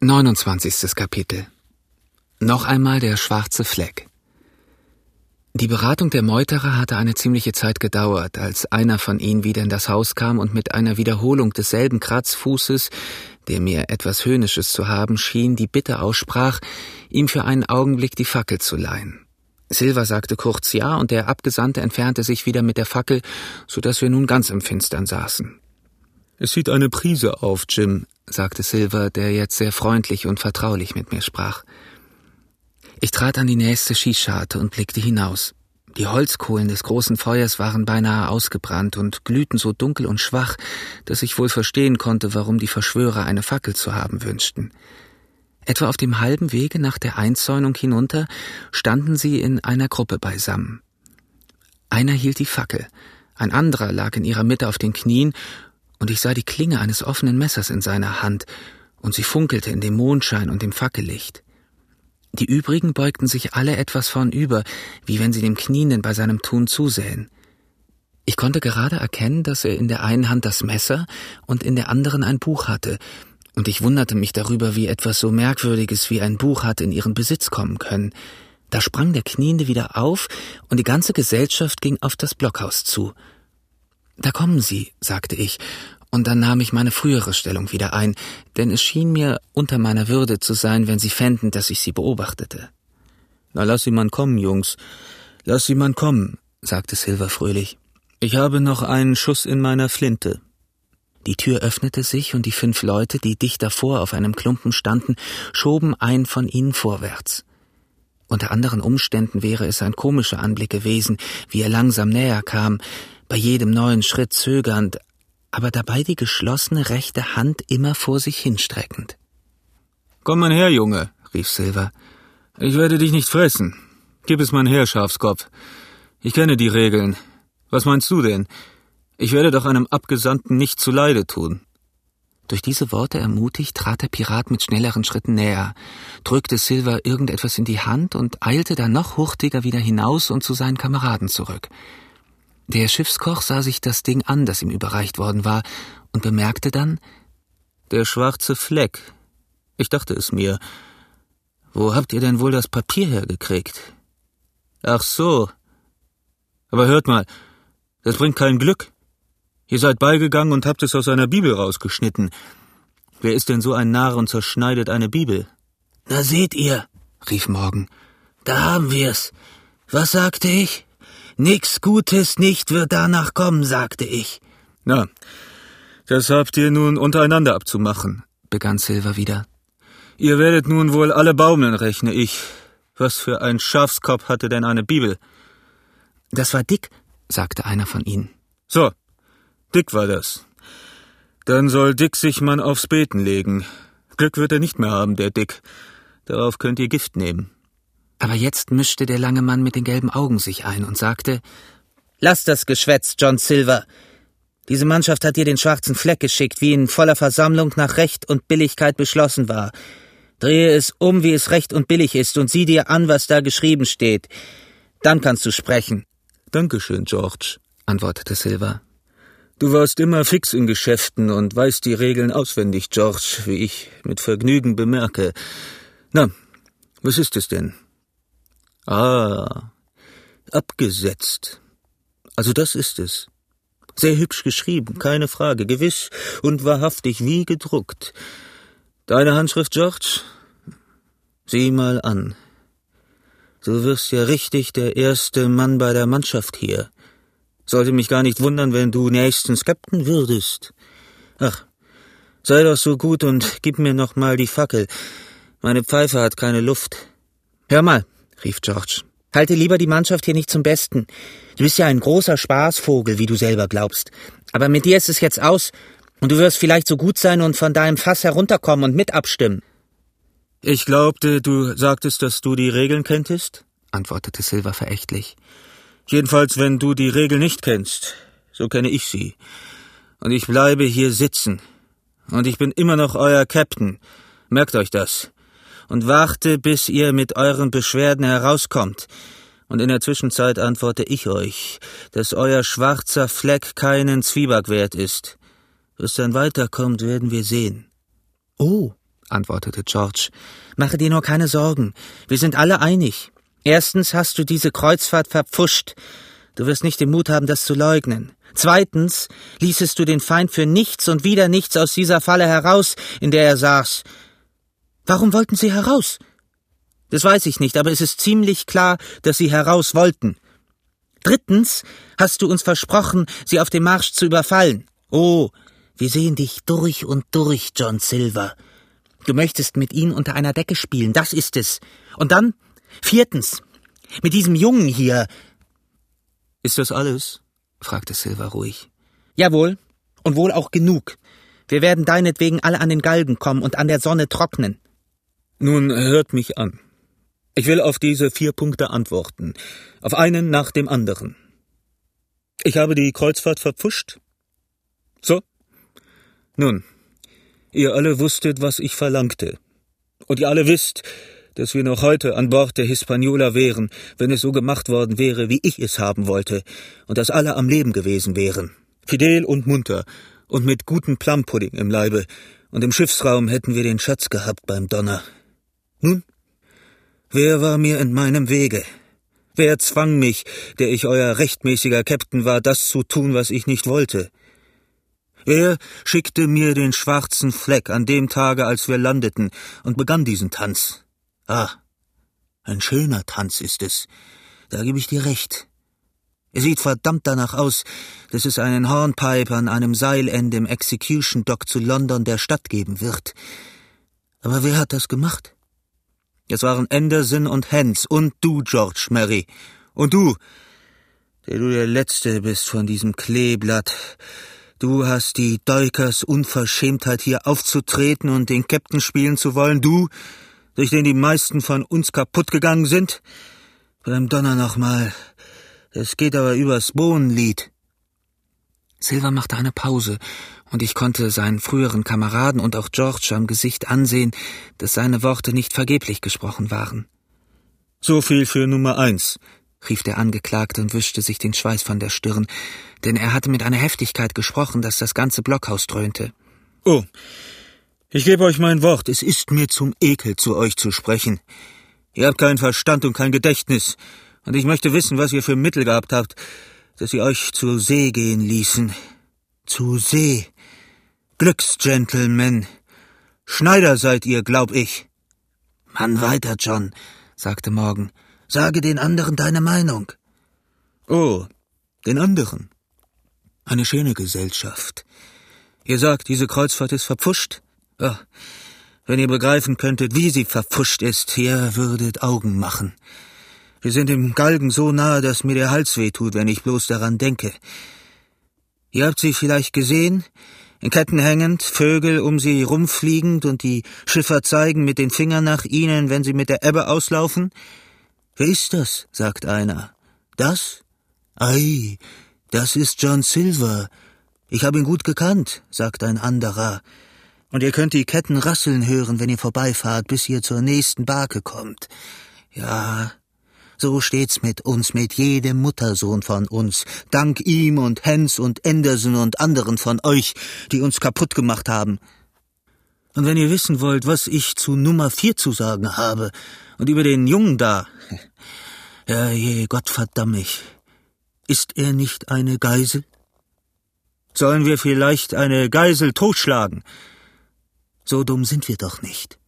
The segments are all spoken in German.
29. Kapitel Noch einmal der schwarze Fleck. Die Beratung der Meuterer hatte eine ziemliche Zeit gedauert, als einer von ihnen wieder in das Haus kam und mit einer Wiederholung desselben Kratzfußes, der mir etwas Höhnisches zu haben schien, die Bitte aussprach, ihm für einen Augenblick die Fackel zu leihen. Silva sagte kurz ja, und der Abgesandte entfernte sich wieder mit der Fackel, so dass wir nun ganz im Finstern saßen. Es sieht eine Prise auf, Jim, sagte Silver, der jetzt sehr freundlich und vertraulich mit mir sprach. Ich trat an die nächste Schießscharte und blickte hinaus. Die Holzkohlen des großen Feuers waren beinahe ausgebrannt und glühten so dunkel und schwach, dass ich wohl verstehen konnte, warum die Verschwörer eine Fackel zu haben wünschten. Etwa auf dem halben Wege nach der Einzäunung hinunter standen sie in einer Gruppe beisammen. Einer hielt die Fackel, ein anderer lag in ihrer Mitte auf den Knien und ich sah die Klinge eines offenen Messers in seiner Hand, und sie funkelte in dem Mondschein und dem Fackellicht. Die übrigen beugten sich alle etwas vornüber, wie wenn sie dem Knienden bei seinem Tun zusähen. Ich konnte gerade erkennen, dass er in der einen Hand das Messer und in der anderen ein Buch hatte, und ich wunderte mich darüber, wie etwas so Merkwürdiges wie ein Buch hatte in ihren Besitz kommen können. Da sprang der Kniende wieder auf, und die ganze Gesellschaft ging auf das Blockhaus zu. Da kommen Sie, sagte ich, und dann nahm ich meine frühere Stellung wieder ein, denn es schien mir unter meiner Würde zu sein, wenn Sie fänden, dass ich Sie beobachtete. Na lass sie man kommen, Jungs. Lass sie man kommen, sagte Silver fröhlich. Ich habe noch einen Schuss in meiner Flinte. Die Tür öffnete sich und die fünf Leute, die dicht davor auf einem Klumpen standen, schoben einen von ihnen vorwärts. Unter anderen Umständen wäre es ein komischer Anblick gewesen, wie er langsam näher kam, bei jedem neuen Schritt zögernd, aber dabei die geschlossene rechte Hand immer vor sich hinstreckend. Komm mal her, Junge, rief Silver. Ich werde dich nicht fressen. Gib es mein her, Schafskopf. Ich kenne die Regeln. Was meinst du denn? Ich werde doch einem Abgesandten nicht zuleide tun. Durch diese Worte ermutigt, trat der Pirat mit schnelleren Schritten näher, drückte Silver irgendetwas in die Hand und eilte dann noch hurtiger wieder hinaus und zu seinen Kameraden zurück. Der Schiffskoch sah sich das Ding an, das ihm überreicht worden war, und bemerkte dann Der schwarze Fleck. Ich dachte es mir. Wo habt ihr denn wohl das Papier hergekriegt? Ach so. Aber hört mal, das bringt kein Glück. Ihr seid beigegangen und habt es aus einer Bibel rausgeschnitten. Wer ist denn so ein Narr und zerschneidet eine Bibel? Na seht ihr, rief Morgan. Da haben wir's. Was sagte ich? Nix Gutes nicht wird danach kommen, sagte ich. Na, das habt ihr nun untereinander abzumachen, begann Silver wieder. Ihr werdet nun wohl alle baumeln, rechne ich. Was für ein Schafskopf hatte denn eine Bibel? Das war Dick, sagte einer von ihnen. So, Dick war das. Dann soll Dick sich man aufs Beten legen. Glück wird er nicht mehr haben, der Dick. Darauf könnt ihr Gift nehmen. Aber jetzt mischte der lange Mann mit den gelben Augen sich ein und sagte Lass das Geschwätz, John Silver. Diese Mannschaft hat dir den schwarzen Fleck geschickt, wie in voller Versammlung nach Recht und Billigkeit beschlossen war. Drehe es um, wie es recht und billig ist, und sieh dir an, was da geschrieben steht. Dann kannst du sprechen. Dankeschön, George, antwortete Silver. Du warst immer fix in Geschäften und weißt die Regeln auswendig, George, wie ich mit Vergnügen bemerke. Na, was ist es denn? Ah, abgesetzt. Also das ist es. Sehr hübsch geschrieben, keine Frage, gewiss und wahrhaftig wie gedruckt. Deine Handschrift, George? Sieh mal an. Du wirst ja richtig der erste Mann bei der Mannschaft hier. Sollte mich gar nicht wundern, wenn du nächstens Captain würdest. Ach, sei doch so gut und gib mir noch mal die Fackel. Meine Pfeife hat keine Luft. Hör mal, rief George. Halte lieber die Mannschaft hier nicht zum Besten. Du bist ja ein großer Spaßvogel, wie du selber glaubst. Aber mit dir ist es jetzt aus, und du wirst vielleicht so gut sein und von deinem Fass herunterkommen und mit abstimmen. Ich glaubte, du sagtest, dass du die Regeln kenntest, antwortete Silver verächtlich. Jedenfalls, wenn du die Regel nicht kennst, so kenne ich sie. Und ich bleibe hier sitzen. Und ich bin immer noch euer Captain. Merkt euch das und warte, bis ihr mit euren Beschwerden herauskommt. Und in der Zwischenzeit antworte ich euch, dass euer schwarzer Fleck keinen Zwieback wert ist. Was dann weiterkommt, werden wir sehen. Oh, antwortete George. Mache dir nur keine Sorgen. Wir sind alle einig. Erstens hast du diese Kreuzfahrt verpfuscht. Du wirst nicht den Mut haben, das zu leugnen. Zweitens ließest du den Feind für nichts und wieder nichts aus dieser Falle heraus, in der er saß. Warum wollten sie heraus? Das weiß ich nicht, aber es ist ziemlich klar, dass sie heraus wollten. Drittens hast du uns versprochen, sie auf dem Marsch zu überfallen. Oh, wir sehen dich durch und durch, John Silver. Du möchtest mit ihnen unter einer Decke spielen, das ist es. Und dann, viertens, mit diesem Jungen hier. Ist das alles? fragte Silver ruhig. Jawohl, und wohl auch genug. Wir werden deinetwegen alle an den Galgen kommen und an der Sonne trocknen. Nun hört mich an. Ich will auf diese vier Punkte antworten, auf einen nach dem anderen. Ich habe die Kreuzfahrt verpfuscht. So? Nun, ihr alle wusstet, was ich verlangte. Und ihr alle wisst, dass wir noch heute an Bord der Hispaniola wären, wenn es so gemacht worden wäre, wie ich es haben wollte, und dass alle am Leben gewesen wären. Fidel und munter, und mit gutem Plumpudding im Leibe, und im Schiffsraum hätten wir den Schatz gehabt beim Donner. Nun, Wer war mir in meinem Wege? Wer zwang mich, der ich euer rechtmäßiger Käpt'n war, das zu tun, was ich nicht wollte? Wer schickte mir den schwarzen Fleck an dem Tage, als wir landeten, und begann diesen Tanz? Ah, ein schöner Tanz ist es. Da gebe ich dir recht. Er sieht verdammt danach aus, dass es einen Hornpipe an einem Seilende im Execution Dock zu London der Stadt geben wird. Aber wer hat das gemacht? Es waren Anderson und Hens und du, George Mary. Und du, der du der Letzte bist von diesem Kleeblatt. Du hast die Deukers Unverschämtheit, hier aufzutreten und den Captain spielen zu wollen. Du, durch den die meisten von uns kaputt gegangen sind. Beim Donner nochmal. Es geht aber übers Bohnenlied. Silver machte eine Pause, und ich konnte seinen früheren Kameraden und auch George am Gesicht ansehen, dass seine Worte nicht vergeblich gesprochen waren. So viel für Nummer eins, rief der Angeklagte und wischte sich den Schweiß von der Stirn, denn er hatte mit einer Heftigkeit gesprochen, dass das ganze Blockhaus dröhnte. Oh, ich gebe euch mein Wort, es ist mir zum Ekel, zu euch zu sprechen. Ihr habt keinen Verstand und kein Gedächtnis, und ich möchte wissen, was ihr für Mittel gehabt habt, dass sie euch zur See gehen ließen. Zu See. Glücksgentlemen. Schneider seid ihr, glaub ich. Mann weiter, John, sagte Morgan. Sage den anderen deine Meinung. Oh, den anderen. Eine schöne Gesellschaft. Ihr sagt, diese Kreuzfahrt ist verpfuscht? Oh, wenn ihr begreifen könntet, wie sie verpfuscht ist, ihr würdet Augen machen. Wir sind im Galgen so nahe, dass mir der Hals wehtut, wenn ich bloß daran denke. Ihr habt sie vielleicht gesehen, in Ketten hängend, Vögel um sie rumfliegend und die Schiffer zeigen mit den Fingern nach ihnen, wenn sie mit der Ebbe auslaufen? Wer ist das? sagt einer. Das? Ei, das ist John Silver. Ich habe ihn gut gekannt, sagt ein anderer. Und ihr könnt die Ketten rasseln hören, wenn ihr vorbeifahrt, bis ihr zur nächsten Barke kommt. Ja, so steht's mit uns, mit jedem Muttersohn von uns, dank ihm und Hens und Anderson und anderen von euch, die uns kaputt gemacht haben. Und wenn ihr wissen wollt, was ich zu Nummer vier zu sagen habe, und über den Jungen da, ja je, Gott verdamm mich, ist er nicht eine Geisel? Sollen wir vielleicht eine Geisel totschlagen? So dumm sind wir doch nicht.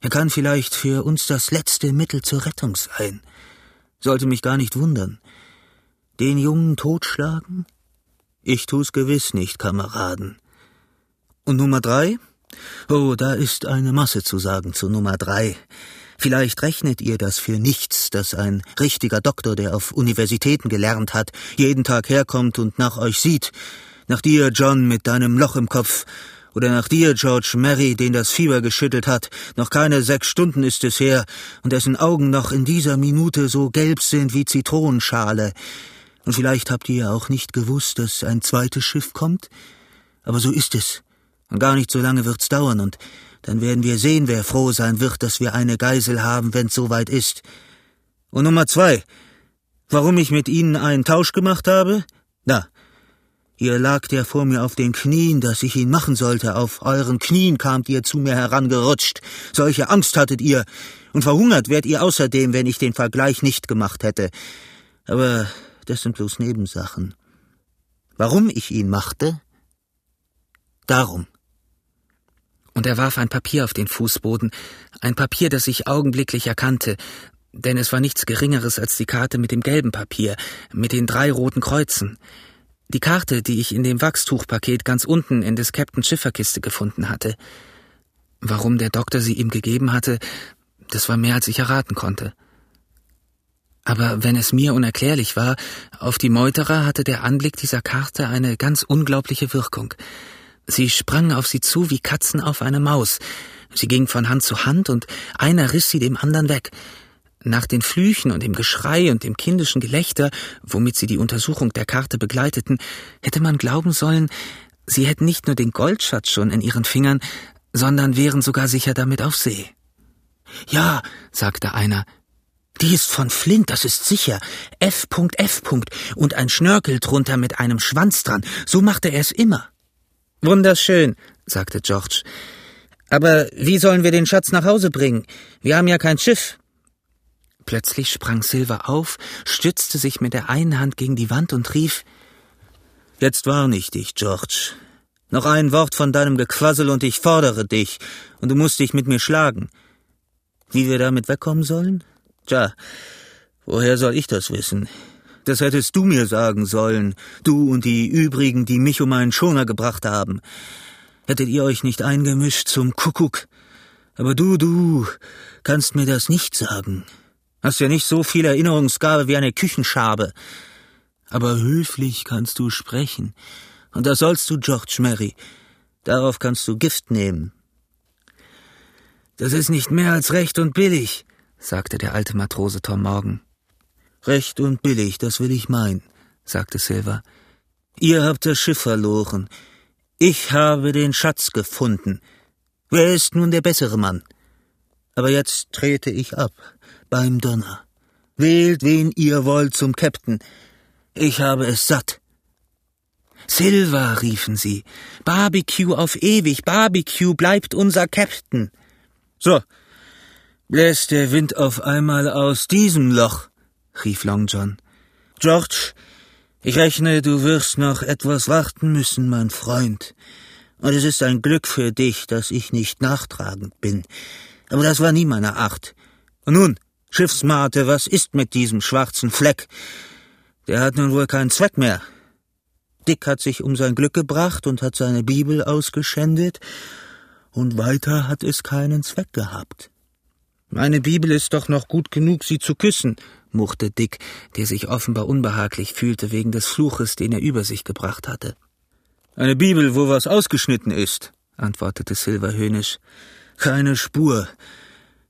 Er kann vielleicht für uns das letzte Mittel zur Rettung sein. Sollte mich gar nicht wundern. Den Jungen totschlagen? Ich tu's gewiss nicht, Kameraden. Und Nummer drei? Oh, da ist eine Masse zu sagen zu Nummer drei. Vielleicht rechnet ihr das für nichts, dass ein richtiger Doktor, der auf Universitäten gelernt hat, jeden Tag herkommt und nach euch sieht. Nach dir, John, mit deinem Loch im Kopf oder nach dir, George Mary, den das Fieber geschüttelt hat. Noch keine sechs Stunden ist es her, und dessen Augen noch in dieser Minute so gelb sind wie Zitronenschale. Und vielleicht habt ihr auch nicht gewusst, dass ein zweites Schiff kommt? Aber so ist es. Und gar nicht so lange wird's dauern, und dann werden wir sehen, wer froh sein wird, dass wir eine Geisel haben, wenn's soweit ist. Und Nummer zwei. Warum ich mit Ihnen einen Tausch gemacht habe? Na, Ihr lagt ja vor mir auf den Knien, dass ich ihn machen sollte. Auf euren Knien kamt ihr zu mir herangerutscht. Solche Angst hattet ihr. Und verhungert wärt ihr außerdem, wenn ich den Vergleich nicht gemacht hätte. Aber das sind bloß Nebensachen. Warum ich ihn machte? Darum. Und er warf ein Papier auf den Fußboden, ein Papier, das ich augenblicklich erkannte, denn es war nichts Geringeres als die Karte mit dem gelben Papier, mit den drei roten Kreuzen. Die Karte, die ich in dem Wachstuchpaket ganz unten in des Captain Schifferkiste gefunden hatte. Warum der Doktor sie ihm gegeben hatte, das war mehr als ich erraten konnte. Aber wenn es mir unerklärlich war, auf die Meuterer hatte der Anblick dieser Karte eine ganz unglaubliche Wirkung. Sie sprangen auf sie zu wie Katzen auf eine Maus. Sie gingen von Hand zu Hand und einer riss sie dem anderen weg. Nach den Flüchen und dem Geschrei und dem kindischen Gelächter, womit sie die Untersuchung der Karte begleiteten, hätte man glauben sollen, sie hätten nicht nur den Goldschatz schon in ihren Fingern, sondern wären sogar sicher damit auf See. Ja, sagte einer, die ist von Flint, das ist sicher. F.F. und ein Schnörkel drunter mit einem Schwanz dran. So machte er es immer. Wunderschön, sagte George. Aber wie sollen wir den Schatz nach Hause bringen? Wir haben ja kein Schiff. Plötzlich sprang Silver auf, stützte sich mit der einen Hand gegen die Wand und rief Jetzt warn ich dich, George. Noch ein Wort von deinem Gequassel und ich fordere dich, und du musst dich mit mir schlagen. Wie wir damit wegkommen sollen? Tja, woher soll ich das wissen? Das hättest du mir sagen sollen, du und die übrigen, die mich um einen Schoner gebracht haben. Hättet ihr euch nicht eingemischt zum Kuckuck? Aber du, du, kannst mir das nicht sagen. Hast ja nicht so viel Erinnerungsgabe wie eine Küchenschabe. Aber höflich kannst du sprechen. Und das sollst du, George Mary. Darauf kannst du Gift nehmen. Das ist nicht mehr als recht und billig, sagte der alte Matrose Tom Morgan. Recht und billig, das will ich meinen, sagte Silver. Ihr habt das Schiff verloren. Ich habe den Schatz gefunden. Wer ist nun der bessere Mann? Aber jetzt trete ich ab beim Donner. Wählt, wen ihr wollt zum Käpt'n. Ich habe es satt. Silver, riefen sie. Barbecue auf ewig, Barbecue bleibt unser Käpt'n. So, bläst der Wind auf einmal aus diesem Loch, rief Long John. George, ich rechne, du wirst noch etwas warten müssen, mein Freund. Und es ist ein Glück für dich, dass ich nicht nachtragend bin. Aber das war nie meine Art. Und nun, Schiffsmate, was ist mit diesem schwarzen Fleck? Der hat nun wohl keinen Zweck mehr. Dick hat sich um sein Glück gebracht und hat seine Bibel ausgeschändet, und weiter hat es keinen Zweck gehabt. Meine Bibel ist doch noch gut genug, sie zu küssen, murrte Dick, der sich offenbar unbehaglich fühlte wegen des Fluches, den er über sich gebracht hatte. Eine Bibel, wo was ausgeschnitten ist, antwortete Silver höhnisch. Keine Spur.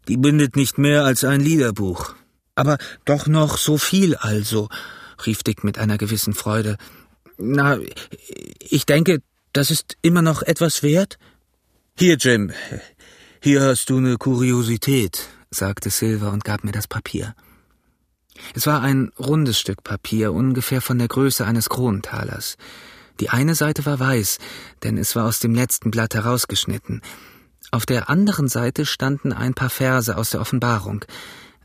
Die bindet nicht mehr als ein Liederbuch. Aber doch noch so viel also, rief Dick mit einer gewissen Freude. Na, ich denke, das ist immer noch etwas wert? Hier, Jim, hier hast du eine Kuriosität, sagte Silver und gab mir das Papier. Es war ein rundes Stück Papier, ungefähr von der Größe eines Kronentalers. Die eine Seite war weiß, denn es war aus dem letzten Blatt herausgeschnitten. Auf der anderen Seite standen ein paar Verse aus der Offenbarung,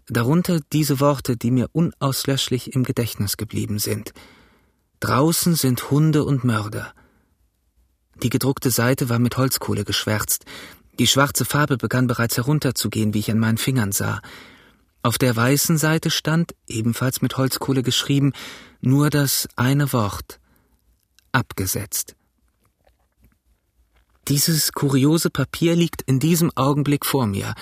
darunter diese Worte, die mir unauslöschlich im Gedächtnis geblieben sind. Draußen sind Hunde und Mörder. Die gedruckte Seite war mit Holzkohle geschwärzt. Die schwarze Farbe begann bereits herunterzugehen, wie ich an meinen Fingern sah. Auf der weißen Seite stand, ebenfalls mit Holzkohle geschrieben, nur das eine Wort abgesetzt. Dieses kuriose Papier liegt in diesem Augenblick vor mir,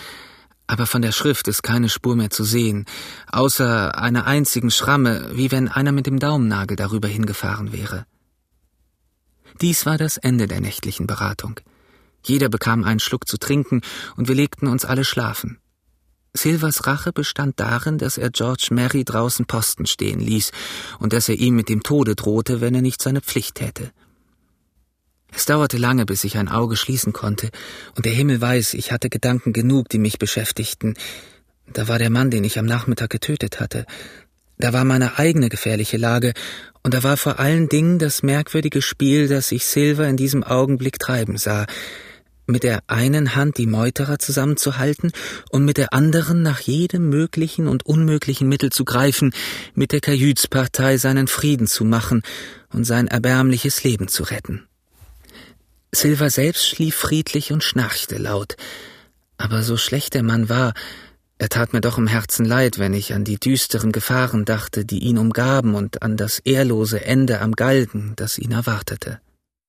aber von der Schrift ist keine Spur mehr zu sehen, außer einer einzigen Schramme, wie wenn einer mit dem Daumennagel darüber hingefahren wäre. Dies war das Ende der nächtlichen Beratung. Jeder bekam einen Schluck zu trinken, und wir legten uns alle schlafen. Silvers Rache bestand darin, dass er George Mary draußen Posten stehen ließ und dass er ihm mit dem Tode drohte, wenn er nicht seine Pflicht täte. Es dauerte lange, bis ich ein Auge schließen konnte, und der Himmel weiß, ich hatte Gedanken genug, die mich beschäftigten. Da war der Mann, den ich am Nachmittag getötet hatte. Da war meine eigene gefährliche Lage, und da war vor allen Dingen das merkwürdige Spiel, das ich Silver in diesem Augenblick treiben sah, mit der einen Hand die Meuterer zusammenzuhalten und mit der anderen nach jedem möglichen und unmöglichen Mittel zu greifen, mit der Kajütspartei seinen Frieden zu machen und sein erbärmliches Leben zu retten. Silver selbst schlief friedlich und schnarchte laut, aber so schlecht der Mann war, er tat mir doch im Herzen leid, wenn ich an die düsteren Gefahren dachte, die ihn umgaben und an das ehrlose Ende am Galgen, das ihn erwartete.